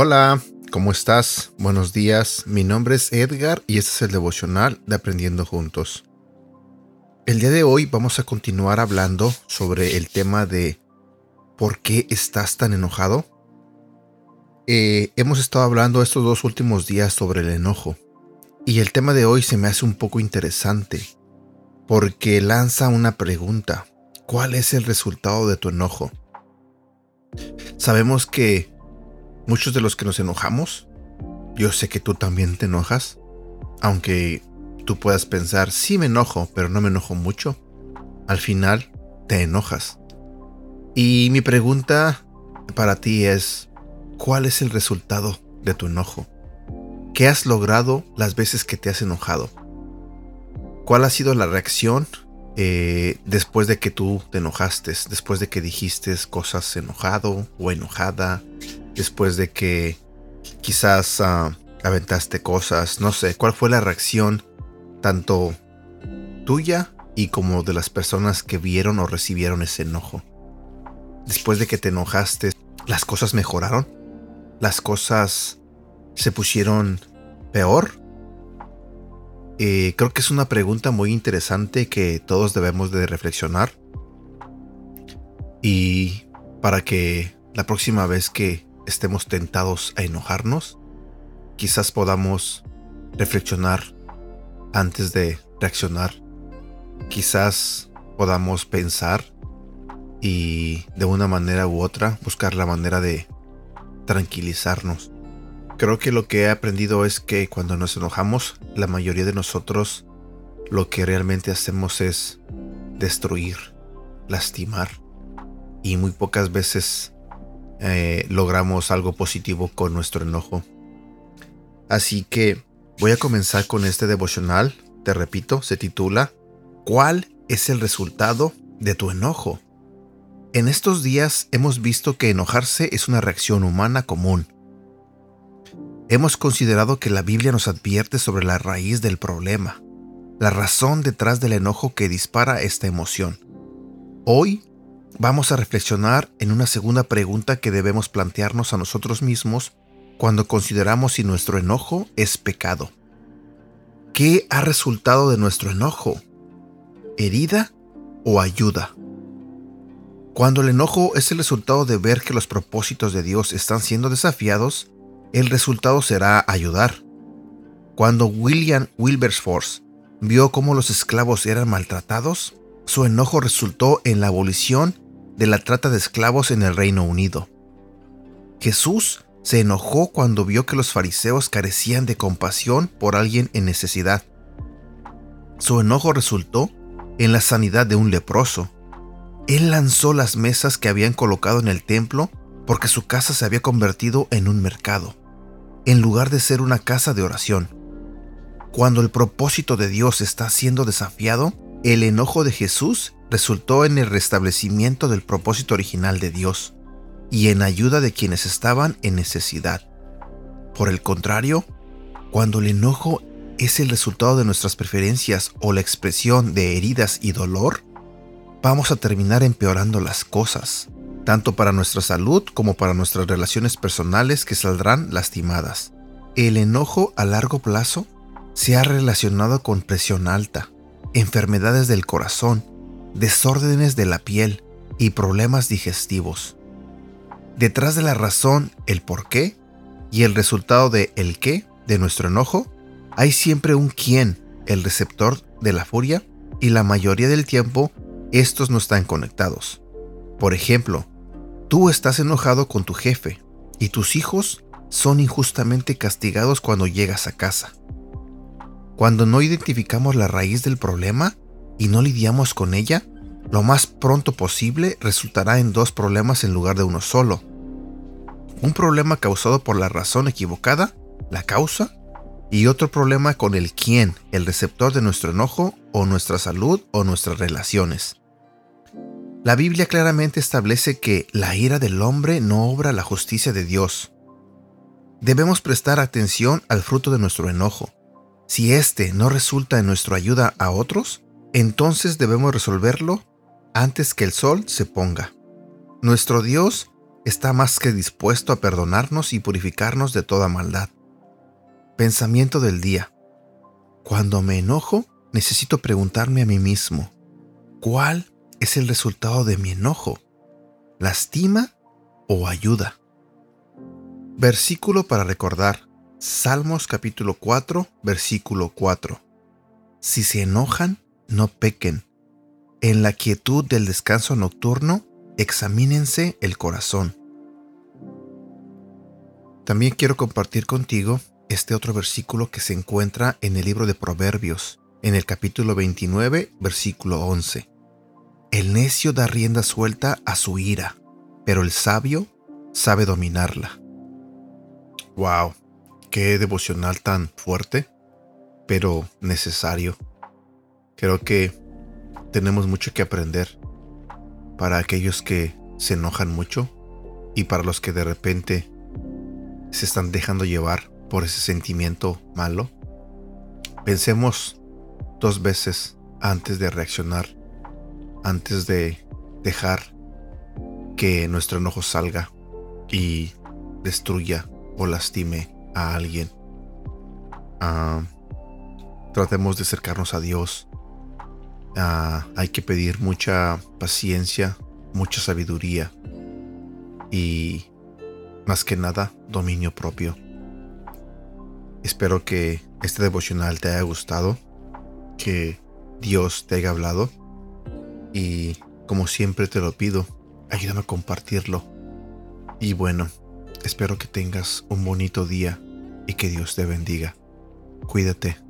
Hola, ¿cómo estás? Buenos días, mi nombre es Edgar y este es el devocional de Aprendiendo Juntos. El día de hoy vamos a continuar hablando sobre el tema de ¿por qué estás tan enojado? Eh, hemos estado hablando estos dos últimos días sobre el enojo y el tema de hoy se me hace un poco interesante porque lanza una pregunta. ¿Cuál es el resultado de tu enojo? Sabemos que muchos de los que nos enojamos, yo sé que tú también te enojas, aunque tú puedas pensar, sí me enojo, pero no me enojo mucho, al final te enojas. Y mi pregunta para ti es, ¿cuál es el resultado de tu enojo? ¿Qué has logrado las veces que te has enojado? ¿Cuál ha sido la reacción eh, después de que tú te enojaste? Después de que dijiste cosas enojado o enojada, después de que quizás ah, aventaste cosas, no sé, cuál fue la reacción tanto tuya y como de las personas que vieron o recibieron ese enojo. Después de que te enojaste, ¿las cosas mejoraron? ¿Las cosas se pusieron peor? Eh, creo que es una pregunta muy interesante que todos debemos de reflexionar. Y para que la próxima vez que estemos tentados a enojarnos, quizás podamos reflexionar antes de reaccionar. Quizás podamos pensar y de una manera u otra buscar la manera de tranquilizarnos. Creo que lo que he aprendido es que cuando nos enojamos, la mayoría de nosotros lo que realmente hacemos es destruir, lastimar y muy pocas veces eh, logramos algo positivo con nuestro enojo. Así que voy a comenzar con este devocional. Te repito, se titula ¿Cuál es el resultado de tu enojo? En estos días hemos visto que enojarse es una reacción humana común. Hemos considerado que la Biblia nos advierte sobre la raíz del problema, la razón detrás del enojo que dispara esta emoción. Hoy vamos a reflexionar en una segunda pregunta que debemos plantearnos a nosotros mismos cuando consideramos si nuestro enojo es pecado. ¿Qué ha resultado de nuestro enojo? ¿Herida o ayuda? Cuando el enojo es el resultado de ver que los propósitos de Dios están siendo desafiados, el resultado será ayudar. Cuando William Wilberforce vio cómo los esclavos eran maltratados, su enojo resultó en la abolición de la trata de esclavos en el Reino Unido. Jesús se enojó cuando vio que los fariseos carecían de compasión por alguien en necesidad. Su enojo resultó en la sanidad de un leproso. Él lanzó las mesas que habían colocado en el templo porque su casa se había convertido en un mercado, en lugar de ser una casa de oración. Cuando el propósito de Dios está siendo desafiado, el enojo de Jesús resultó en el restablecimiento del propósito original de Dios y en ayuda de quienes estaban en necesidad. Por el contrario, cuando el enojo es el resultado de nuestras preferencias o la expresión de heridas y dolor, vamos a terminar empeorando las cosas, tanto para nuestra salud como para nuestras relaciones personales que saldrán lastimadas. El enojo a largo plazo se ha relacionado con presión alta, enfermedades del corazón, desórdenes de la piel y problemas digestivos. Detrás de la razón, el por qué y el resultado de el qué de nuestro enojo, hay siempre un quién, el receptor de la furia, y la mayoría del tiempo estos no están conectados. Por ejemplo, tú estás enojado con tu jefe y tus hijos son injustamente castigados cuando llegas a casa. Cuando no identificamos la raíz del problema y no lidiamos con ella, lo más pronto posible resultará en dos problemas en lugar de uno solo. Un problema causado por la razón equivocada, la causa, y otro problema con el quién, el receptor de nuestro enojo o nuestra salud o nuestras relaciones. La Biblia claramente establece que la ira del hombre no obra la justicia de Dios. debemos prestar atención al fruto de nuestro enojo. Si éste no resulta en nuestra ayuda a otros, entonces debemos resolverlo antes que el sol se ponga. Nuestro Dios está más que dispuesto a perdonarnos y purificarnos de toda maldad. Pensamiento del día. Cuando me enojo, necesito preguntarme a mí mismo, ¿cuál es el resultado de mi enojo? ¿Lastima o ayuda? Versículo para recordar. Salmos capítulo 4, versículo 4. Si se enojan, no pequen. En la quietud del descanso nocturno, examínense el corazón. También quiero compartir contigo este otro versículo que se encuentra en el libro de Proverbios, en el capítulo 29, versículo 11. El necio da rienda suelta a su ira, pero el sabio sabe dominarla. Wow, qué devocional tan fuerte, pero necesario. Creo que tenemos mucho que aprender para aquellos que se enojan mucho y para los que de repente se están dejando llevar por ese sentimiento malo. Pensemos dos veces antes de reaccionar, antes de dejar que nuestro enojo salga y destruya o lastime a alguien. Ah, tratemos de acercarnos a Dios. Ah, hay que pedir mucha paciencia, mucha sabiduría y más que nada dominio propio. Espero que este devocional te haya gustado, que Dios te haya hablado y como siempre te lo pido, ayúdame a compartirlo. Y bueno, Espero que tengas un bonito día y que Dios te bendiga. Cuídate.